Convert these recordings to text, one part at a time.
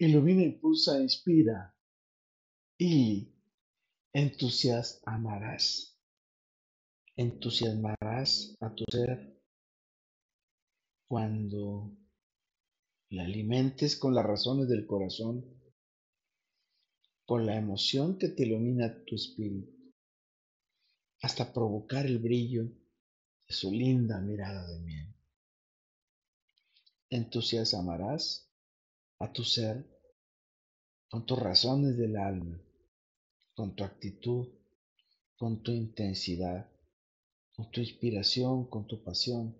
ilumina, impulsa, inspira y entusiasmarás. Entusiasmarás a tu ser cuando le alimentes con las razones del corazón, con la emoción que te ilumina tu espíritu, hasta provocar el brillo de su linda mirada de miel. Entusiasmarás a tu ser con tus razones del alma, con tu actitud, con tu intensidad, con tu inspiración, con tu pasión,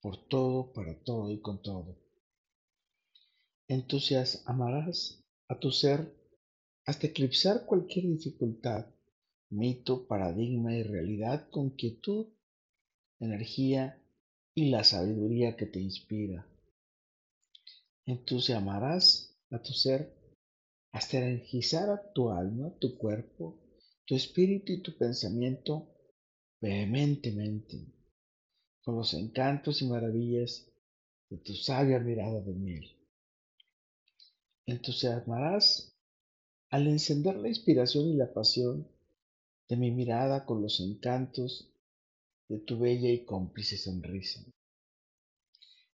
por todo, para todo y con todo. Entusiasmarás a tu ser hasta eclipsar cualquier dificultad, mito, paradigma y realidad con quietud, energía y la sabiduría que te inspira entusiasmarás a tu ser hasta energizar a tu alma, tu cuerpo, tu espíritu y tu pensamiento vehementemente con los encantos y maravillas de tu sabia mirada de miel. Entusiasmarás al encender la inspiración y la pasión de mi mirada con los encantos de tu bella y cómplice sonrisa.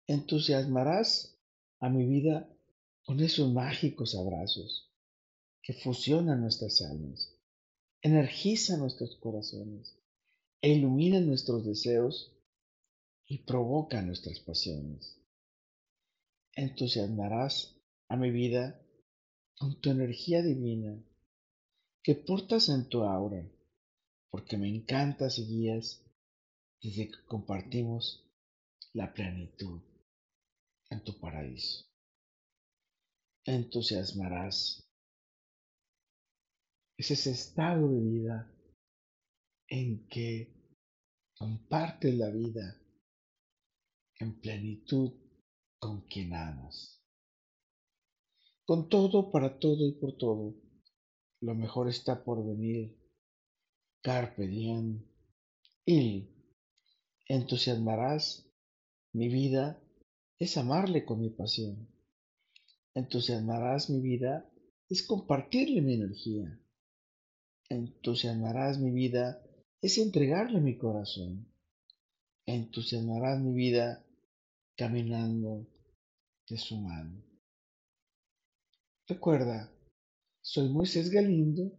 Entusiasmarás a mi vida con esos mágicos abrazos que fusionan nuestras almas, energizan nuestros corazones e iluminan nuestros deseos y provocan nuestras pasiones. Entusiasmarás a mi vida con tu energía divina que portas en tu aura, porque me encantas y guías desde que compartimos la plenitud en tu paraíso. Entusiasmarás. Es ese estado de vida en que compartes la vida en plenitud con quien amas. Con todo, para todo y por todo, lo mejor está por venir. Carpe diem. Y entusiasmarás mi vida es amarle con mi pasión. Entusiasmarás mi vida es compartirle mi energía. Entusiasmarás mi vida es entregarle mi corazón. Entusiasmarás mi vida caminando de su mano. Recuerda, soy Moisés Galindo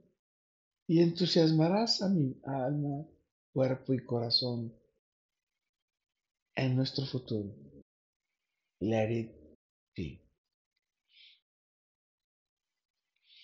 y entusiasmarás a mi alma, cuerpo y corazón en nuestro futuro. let it be.